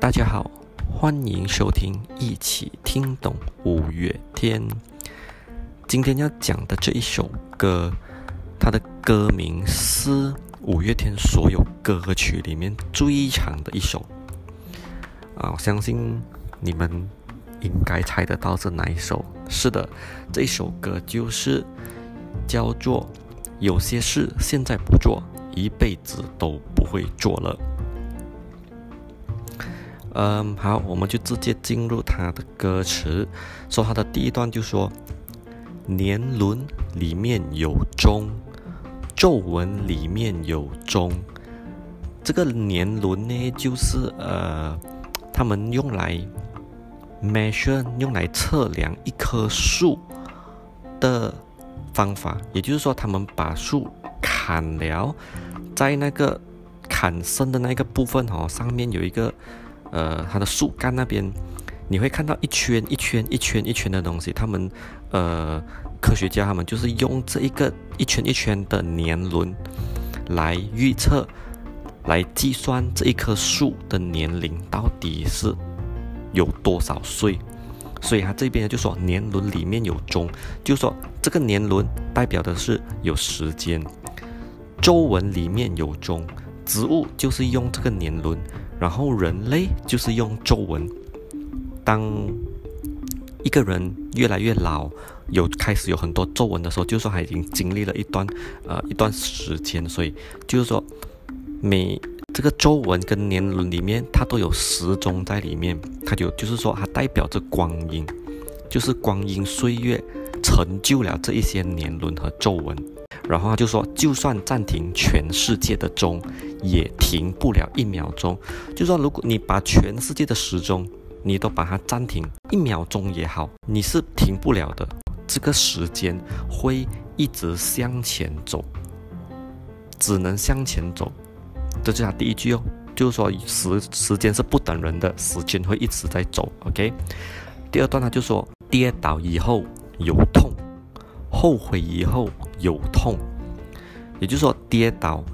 大家好，欢迎收听一起听懂五月天。今天要讲的这一首歌，它的歌名是五月天所有歌曲里面最长的一首。啊，我相信你们应该猜得到是哪一首。是的，这首歌就是叫做《有些事现在不做，一辈子都不会做了》。嗯，好，我们就直接进入他的歌词。说他的第一段就说：“年轮里面有钟，皱纹里面有钟。”这个年轮呢，就是呃，他们用来 measure，用来测量一棵树的方法。也就是说，他们把树砍了，在那个砍剩的那个部分哦，上面有一个。呃，它的树干那边，你会看到一圈一圈一圈一圈的东西。他们，呃，科学家他们就是用这一个一圈一圈的年轮来预测，来计算这一棵树的年龄到底是有多少岁。所以他这边就说年轮里面有钟，就说这个年轮代表的是有时间。皱纹里面有钟，植物就是用这个年轮。然后人类就是用皱纹。当一个人越来越老，有开始有很多皱纹的时候，就是说他已经经历了一段呃一段时间，所以就是说每这个皱纹跟年轮里面，它都有时钟在里面，它就就是说它代表着光阴，就是光阴岁月成就了这一些年轮和皱纹。然后他就说，就算暂停全世界的钟，也停不了一秒钟。就说如果你把全世界的时钟，你都把它暂停一秒钟也好，你是停不了的。这个时间会一直向前走，只能向前走。这就是他第一句哦，就是说时时间是不等人的，时间会一直在走。OK，第二段他就说，跌倒以后有痛。后悔以后有痛，也就是说跌倒，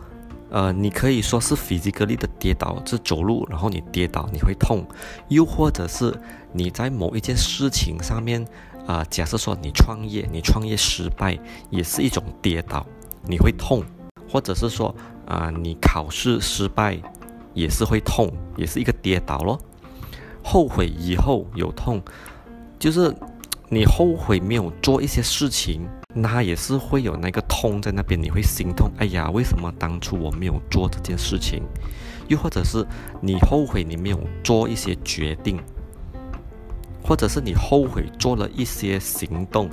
呃，你可以说是物理隔离的跌倒，是走路，然后你跌倒你会痛，又或者是你在某一件事情上面，啊、呃，假设说你创业，你创业失败也是一种跌倒，你会痛，或者是说啊、呃，你考试失败也是会痛，也是一个跌倒咯。后悔以后有痛，就是。你后悔没有做一些事情，那也是会有那个痛在那边，你会心痛。哎呀，为什么当初我没有做这件事情？又或者是你后悔你没有做一些决定，或者是你后悔做了一些行动。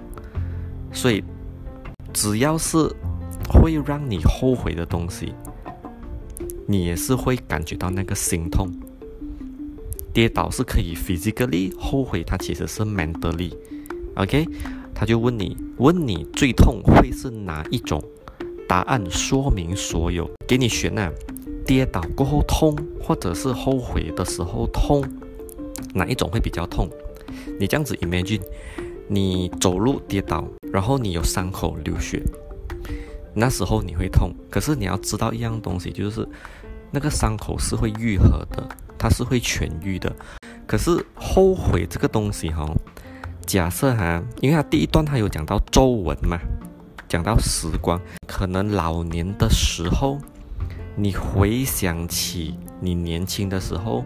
所以，只要是会让你后悔的东西，你也是会感觉到那个心痛。跌倒是可以 physically 后悔，它其实是 mentally。OK，他就问你，问你最痛会是哪一种？答案说明所有，给你选啊，跌倒过后痛，或者是后悔的时候痛，哪一种会比较痛？你这样子 imagine，你走路跌倒，然后你有伤口流血，那时候你会痛。可是你要知道一样东西，就是那个伤口是会愈合的，它是会痊愈的。可是后悔这个东西哈。假设哈，因为他第一段他有讲到皱纹嘛，讲到时光，可能老年的时候，你回想起你年轻的时候，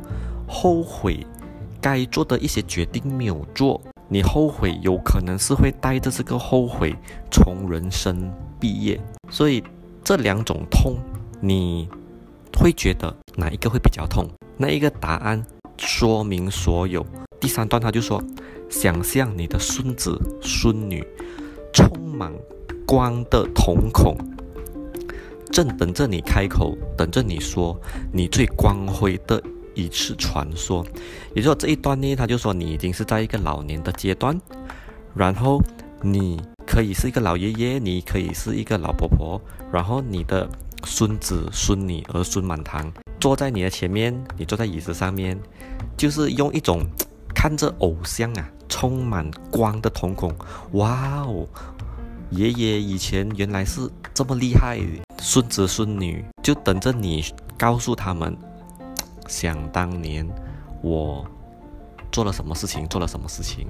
后悔该做的一些决定没有做，你后悔有可能是会带着这个后悔从人生毕业，所以这两种痛，你会觉得哪一个会比较痛？那一个答案说明所有。第三段他就说。想象你的孙子孙女，充满光的瞳孔，正等着你开口，等着你说你最光辉的一次传说。也就是说这一段呢，他就说你已经是在一个老年的阶段，然后你可以是一个老爷爷，你可以是一个老婆婆，然后你的孙子孙女儿孙满堂坐在你的前面，你坐在椅子上面，就是用一种看着偶像啊。充满光的瞳孔，哇哦！爷爷以前原来是这么厉害，孙子孙女就等着你告诉他们。想当年，我做了什么事情，做了什么事情，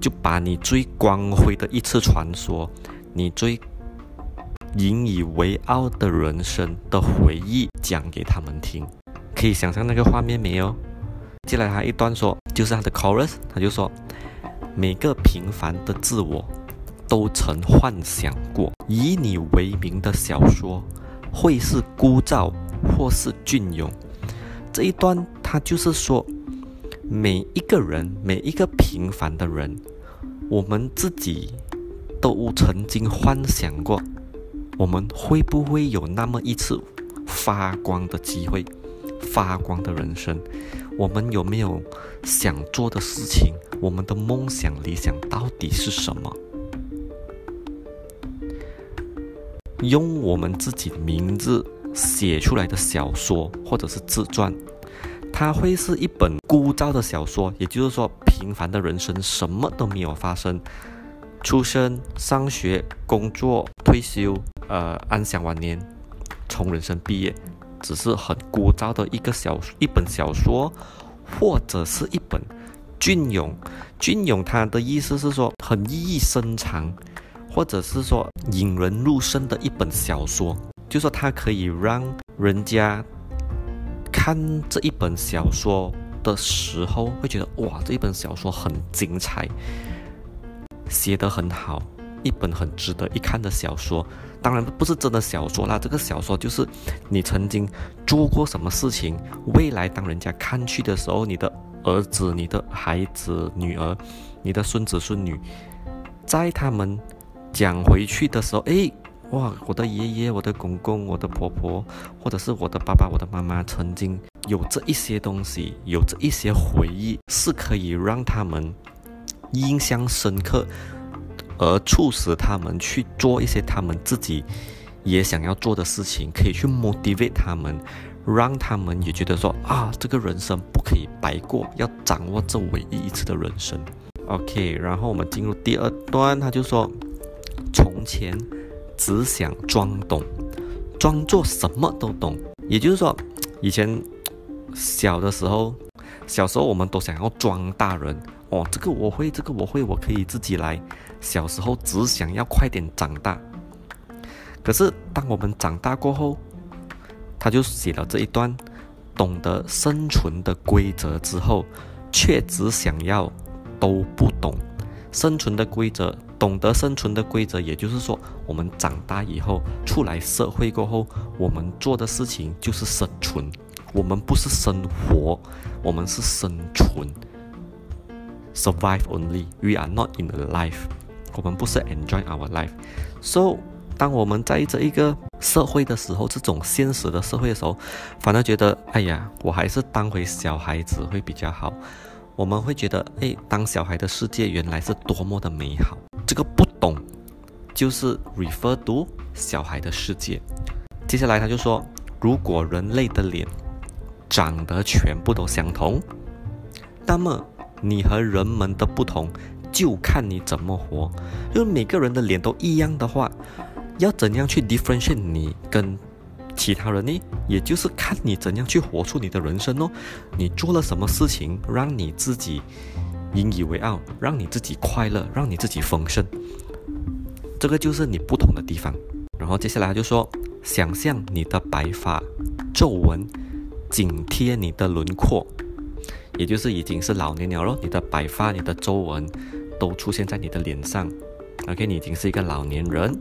就把你最光辉的一次传说，你最引以为傲的人生的回忆讲给他们听。可以想象那个画面没有？接下来他一段说，就是他的 chorus，他就说，每个平凡的自我都曾幻想过，以你为名的小说会是孤燥或是隽永。这一段他就是说，每一个人，每一个平凡的人，我们自己都曾经幻想过，我们会不会有那么一次发光的机会，发光的人生？我们有没有想做的事情？我们的梦想、理想到底是什么？用我们自己的名字写出来的小说或者是自传。它会是一本枯燥的小说，也就是说，平凡的人生什么都没有发生，出生、上学、工作、退休，呃，安享晚年，从人生毕业，只是很枯燥的一个小一本小说，或者是一本隽永。隽永，它的意思是说很意义深长，或者是说引人入胜的一本小说，就说它可以让人家。看这一本小说的时候，会觉得哇，这一本小说很精彩，写得很好，一本很值得一看的小说。当然不是真的小说啦，这个小说就是你曾经做过什么事情，未来当人家看去的时候，你的儿子、你的孩子、女儿、你的孙子孙女，在他们讲回去的时候，诶。哇，我的爷爷、我的公公、我的婆婆，或者是我的爸爸、我的妈妈，曾经有这一些东西，有这一些回忆，是可以让他们印象深刻，而促使他们去做一些他们自己也想要做的事情，可以去 motivate 他们，让他们也觉得说啊，这个人生不可以白过，要掌握这唯一一次的人生。OK，然后我们进入第二段，他就说，从前。只想装懂，装作什么都懂。也就是说，以前小的时候，小时候我们都想要装大人哦，这个我会，这个我会，我可以自己来。小时候只想要快点长大。可是当我们长大过后，他就写了这一段：懂得生存的规则之后，却只想要都不懂。生存的规则，懂得生存的规则，也就是说，我们长大以后出来社会过后，我们做的事情就是生存。我们不是生活，我们是生存。Survive only. We are not in a life. 我们不是 enjoy our life. So，当我们在这一个社会的时候，这种现实的社会的时候，反而觉得，哎呀，我还是当回小孩子会比较好。我们会觉得，哎，当小孩的世界原来是多么的美好。这个不懂，就是 refer to 小孩的世界。接下来他就说，如果人类的脸长得全部都相同，那么你和人们的不同就看你怎么活。因为每个人的脸都一样的话，要怎样去 differentiate 你跟其他人呢，也就是看你怎样去活出你的人生哦。你做了什么事情，让你自己引以为傲，让你自己快乐，让你自己丰盛，这个就是你不同的地方。然后接下来就说，想象你的白发皱纹紧贴你的轮廓，也就是已经是老年了咯。你的白发、你的皱纹都出现在你的脸上。OK，你已经是一个老年人。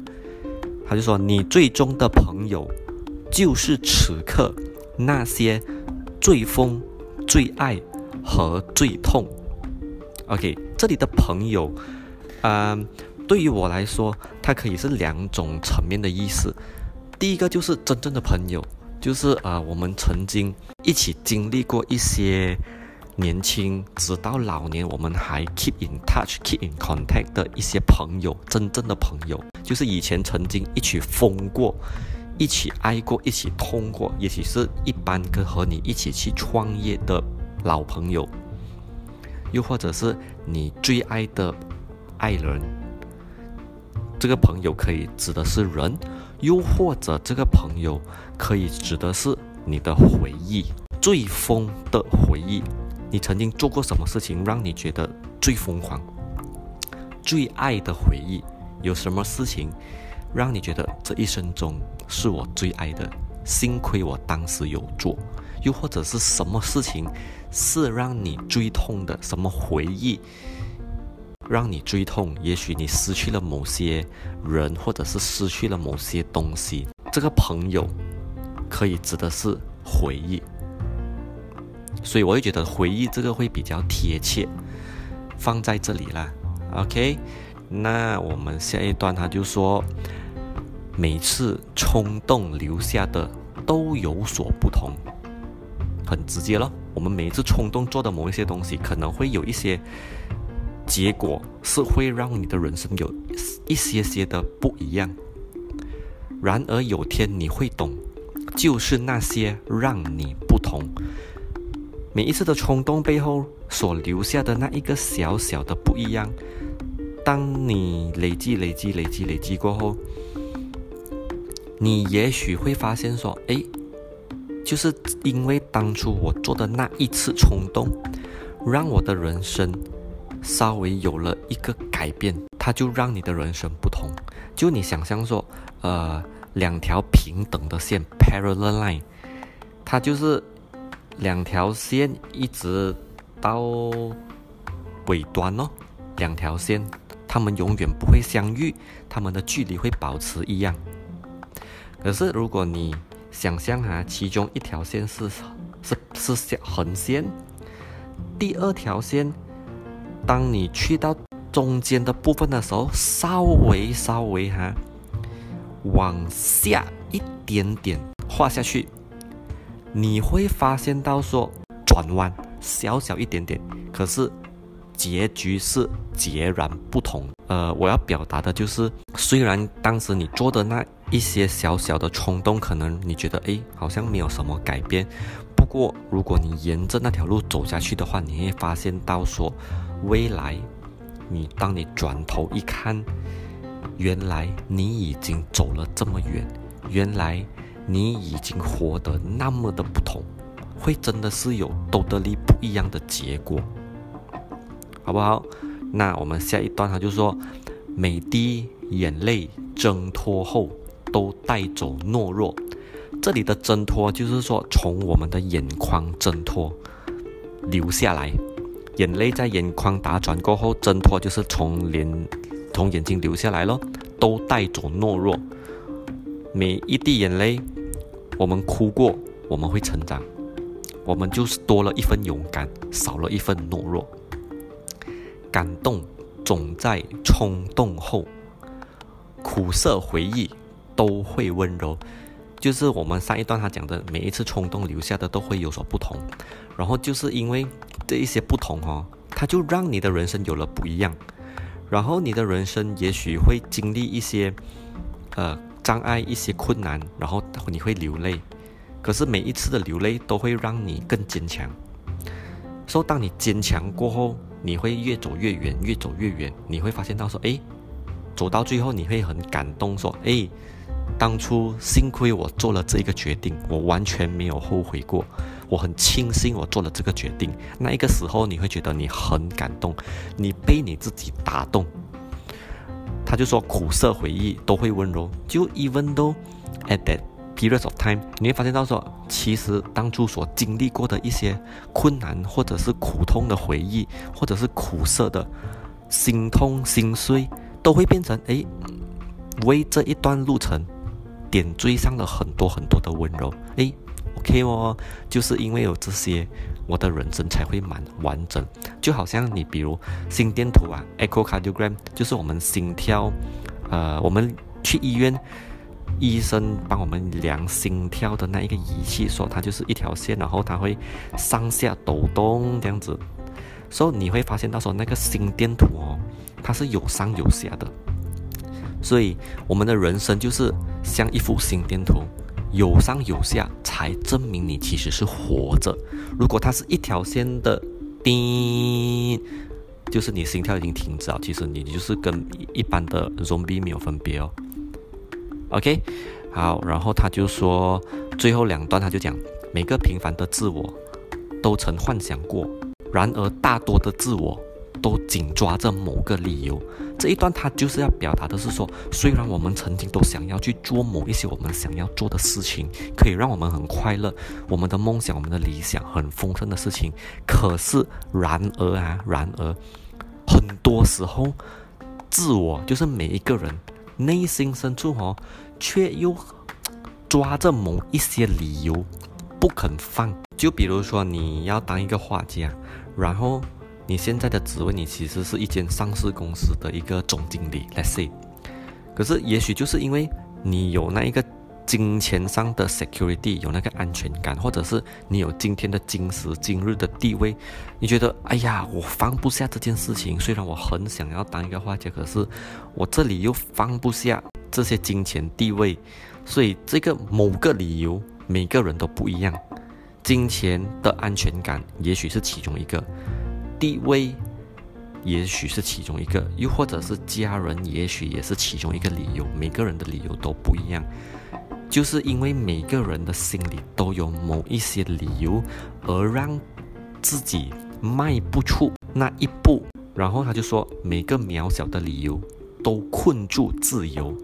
他就说，你最终的朋友。就是此刻那些最疯、最爱和最痛。OK，这里的朋友，嗯、呃，对于我来说，它可以是两种层面的意思。第一个就是真正的朋友，就是啊、呃，我们曾经一起经历过一些年轻直到老年，我们还 keep in touch、keep in contact 的一些朋友。真正的朋友，就是以前曾经一起疯过。一起爱过，一起痛过，也许是一般跟和你一起去创业的老朋友，又或者是你最爱的爱人。这个朋友可以指的是人，又或者这个朋友可以指的是你的回忆，最疯的回忆，你曾经做过什么事情让你觉得最疯狂、最爱的回忆？有什么事情让你觉得这一生中是我最爱的？幸亏我当时有做。又或者是什么事情是让你最痛的？什么回忆让你最痛？也许你失去了某些人，或者是失去了某些东西。这个朋友可以指的是回忆。所以我会觉得回忆这个会比较贴切，放在这里啦。OK，那我们下一段他就说，每次冲动留下的都有所不同，很直接咯。我们每一次冲动做的某一些东西，可能会有一些结果是会让你的人生有一些些的不一样。然而有天你会懂，就是那些让你不同。每一次的冲动背后所留下的那一个小小的不一样，当你累积、累积、累积、累积过后，你也许会发现说：“哎，就是因为当初我做的那一次冲动，让我的人生稍微有了一个改变，它就让你的人生不同。就你想象说，呃，两条平等的线 （parallel line），它就是。两条线一直到尾端哦，两条线，它们永远不会相遇，它们的距离会保持一样。可是如果你想象哈，其中一条线是是是是横线，第二条线，当你去到中间的部分的时候，稍微稍微哈往下一点点画下去。你会发现到说转弯小小一点点，可是结局是截然不同。呃，我要表达的就是，虽然当时你做的那一些小小的冲动，可能你觉得诶好像没有什么改变。不过如果你沿着那条路走下去的话，你会发现到说，未来你当你转头一看，原来你已经走了这么远，原来。你已经活得那么的不同，会真的是有都得力不一样的结果，好不好？那我们下一段他就说，每滴眼泪挣脱后都带走懦弱。这里的挣脱就是说从我们的眼眶挣脱流下来，眼泪在眼眶打转过后挣脱就是从脸从眼睛流下来咯，都带走懦弱。每一滴眼泪。我们哭过，我们会成长，我们就是多了一份勇敢，少了一份懦弱。感动总在冲动后，苦涩回忆都会温柔。就是我们上一段他讲的，每一次冲动留下的都会有所不同。然后就是因为这一些不同哦，它就让你的人生有了不一样。然后你的人生也许会经历一些，呃。障碍一些困难，然后你会流泪，可是每一次的流泪都会让你更坚强。说当你坚强过后，你会越走越远，越走越远。你会发现到说，哎，走到最后你会很感动，说，哎，当初幸亏我做了这个决定，我完全没有后悔过，我很庆幸我做了这个决定。那一个时候你会觉得你很感动，你被你自己打动。他就说苦涩回忆都会温柔，就 even though at that period of time，你会发现到说，其实当初所经历过的一些困难，或者是苦痛的回忆，或者是苦涩的心痛心碎，都会变成哎，为这一段路程点缀上了很多很多的温柔。哎，OK 哦，就是因为有这些。我的人生才会蛮完整，就好像你比如心电图啊，echocardiogram，就是我们心跳，呃，我们去医院，医生帮我们量心跳的那一个仪器，说它就是一条线，然后它会上下抖动这样子，所以你会发现到说那个心电图哦，它是有上有下的，所以我们的人生就是像一幅心电图。有上有下，才证明你其实是活着。如果它是一条线的，叮，就是你心跳已经停止了。其实你就是跟一般的 zombie 没有分别哦。OK，好，然后他就说最后两段，他就讲每个平凡的自我都曾幻想过然而大多的自我都紧抓着某个理由。这一段他就是要表达的是说，虽然我们曾经都想要去做某一些我们想要做的事情，可以让我们很快乐，我们的梦想、我们的理想很丰盛的事情，可是然而啊，然而很多时候，自我就是每一个人内心深处哦，却又抓着某一些理由不肯放。就比如说你要当一个画家，然后。你现在的职位，你其实是一间上市公司的一个总经理，let's say。可是，也许就是因为你有那一个金钱上的 security，有那个安全感，或者是你有今天的今时今日的地位，你觉得，哎呀，我放不下这件事情。虽然我很想要当一个画家，可是我这里又放不下这些金钱地位。所以，这个某个理由，每个人都不一样。金钱的安全感，也许是其中一个。地位，也许是其中一个，又或者是家人，也许也是其中一个理由。每个人的理由都不一样，就是因为每个人的心里都有某一些理由，而让自己迈不出那一步。然后他就说，每个渺小的理由都困住自由，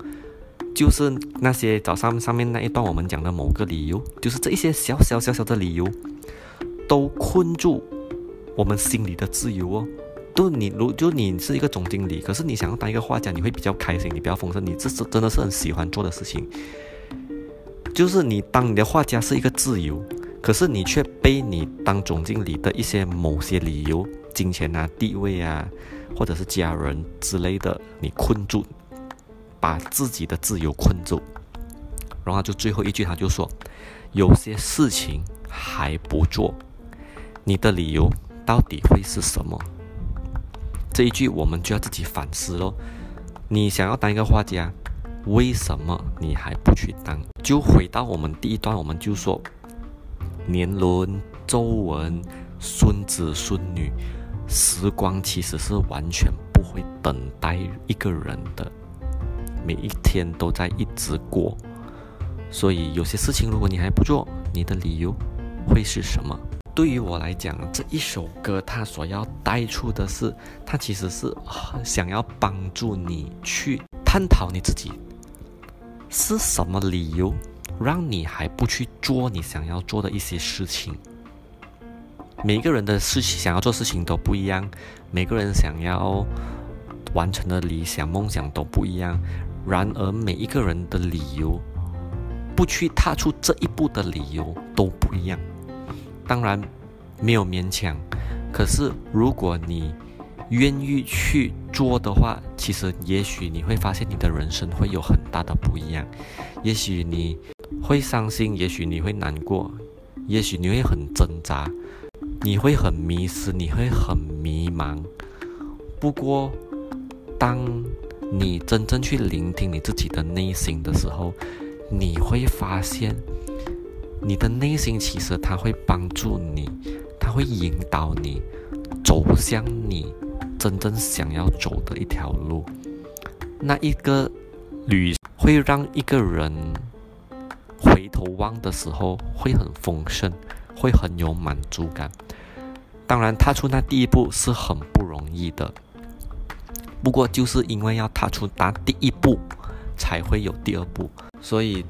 就是那些早上上面那一段我们讲的某个理由，就是这一些小小小小的理由都困住。我们心里的自由哦，就你如就你是一个总经理，可是你想要当一个画家，你会比较开心，你比较丰盛，你这是真的是很喜欢做的事情。就是你当你的画家是一个自由，可是你却被你当总经理的一些某些理由，金钱啊、地位啊，或者是家人之类的，你困住，把自己的自由困住。然后就最后一句，他就说，有些事情还不做，你的理由。到底会是什么？这一句我们就要自己反思喽。你想要当一个画家，为什么你还不去当？就回到我们第一段，我们就说年轮、皱纹、孙子孙女，时光其实是完全不会等待一个人的，每一天都在一直过。所以有些事情，如果你还不做，你的理由会是什么？对于我来讲，这一首歌它所要带出的是，它其实是想要帮助你去探讨你自己是什么理由，让你还不去做你想要做的一些事情。每个人的事情想要做事情都不一样，每个人想要完成的理想梦想都不一样。然而，每一个人的理由，不去踏出这一步的理由都不一样。当然没有勉强，可是如果你愿意去做的话，其实也许你会发现你的人生会有很大的不一样。也许你会伤心，也许你会难过，也许你会很挣扎，你会很迷失，你会很迷茫。不过，当你真正去聆听你自己的内心的时候，你会发现。你的内心其实它会帮助你，它会引导你走向你真正想要走的一条路。那一个旅会让一个人回头望的时候会很丰盛，会很有满足感。当然，踏出那第一步是很不容易的。不过，就是因为要踏出那第一步，才会有第二步。所以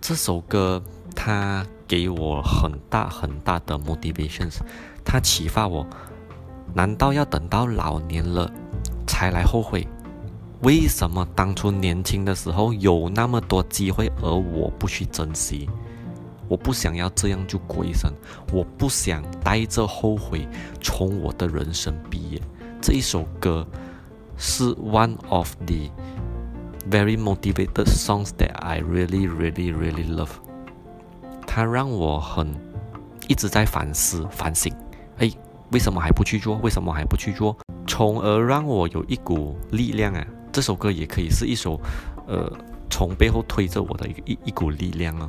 这首歌。他给我很大很大的 motivations，他启发我，难道要等到老年了才来后悔？为什么当初年轻的时候有那么多机会，而我不去珍惜？我不想要这样就过一生，我不想带着后悔从我的人生毕业。这一首歌是 one of the very motivated songs that I really, really, really love. 它让我很一直在反思、反省，哎，为什么还不去做？为什么还不去做？从而让我有一股力量啊！这首歌也可以是一首，呃，从背后推着我的一一一股力量啊。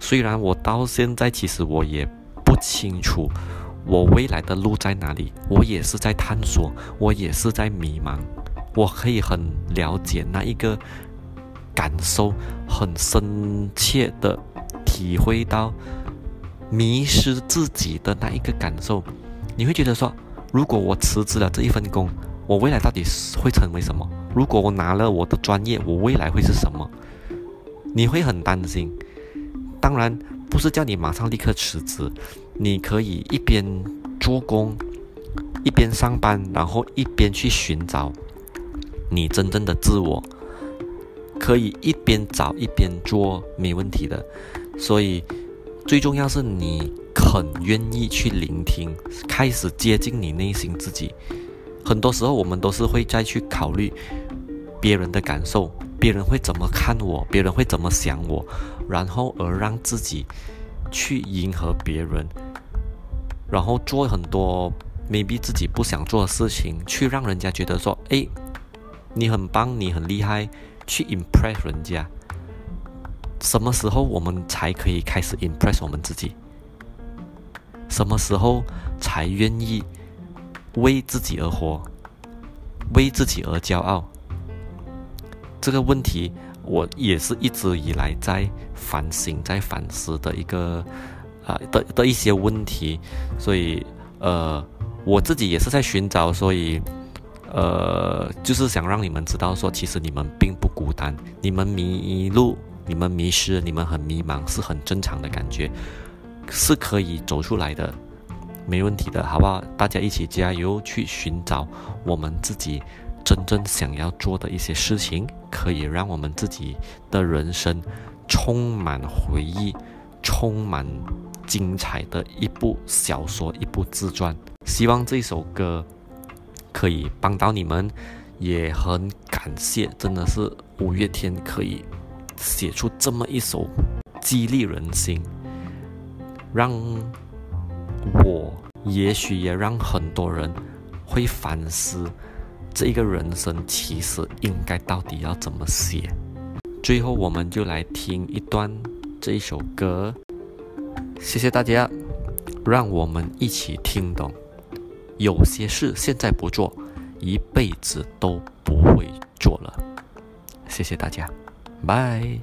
虽然我到现在其实我也不清楚我未来的路在哪里，我也是在探索，我也是在迷茫。我可以很了解那一个感受，很深切的。体会到迷失自己的那一个感受，你会觉得说如果我辞职了这一份工，我未来到底会成为什么？如果我拿了我的专业，我未来会是什么？你会很担心。当然，不是叫你马上立刻辞职，你可以一边做工，一边上班，然后一边去寻找你真正的自我。可以一边找一边做，没问题的。所以，最重要是你肯愿意去聆听，开始接近你内心自己。很多时候，我们都是会再去考虑别人的感受，别人会怎么看我，别人会怎么想我，然后而让自己去迎合别人，然后做很多 maybe 自己不想做的事情，去让人家觉得说：“诶，你很棒，你很厉害。”去 impress 人家。什么时候我们才可以开始 impress 我们自己？什么时候才愿意？为自己而活，为自己而骄傲。这个问题，我也是一直以来在反省、在反思的一个啊、的的一些问题。所以，呃，我自己也是在寻找，所以，呃，就是想让你们知道，说其实你们并不孤单，你们迷路、你们迷失、你们很迷茫，是很正常的感觉，是可以走出来的。没问题的，好不好？大家一起加油，去寻找我们自己真正想要做的一些事情，可以让我们自己的人生充满回忆，充满精彩的一部小说，一部自传。希望这首歌可以帮到你们，也很感谢，真的是五月天可以写出这么一首激励人心，让。我也许也让很多人会反思，这一个人生其实应该到底要怎么写。最后，我们就来听一段这一首歌。谢谢大家，让我们一起听懂。有些事现在不做，一辈子都不会做了。谢谢大家，Bye.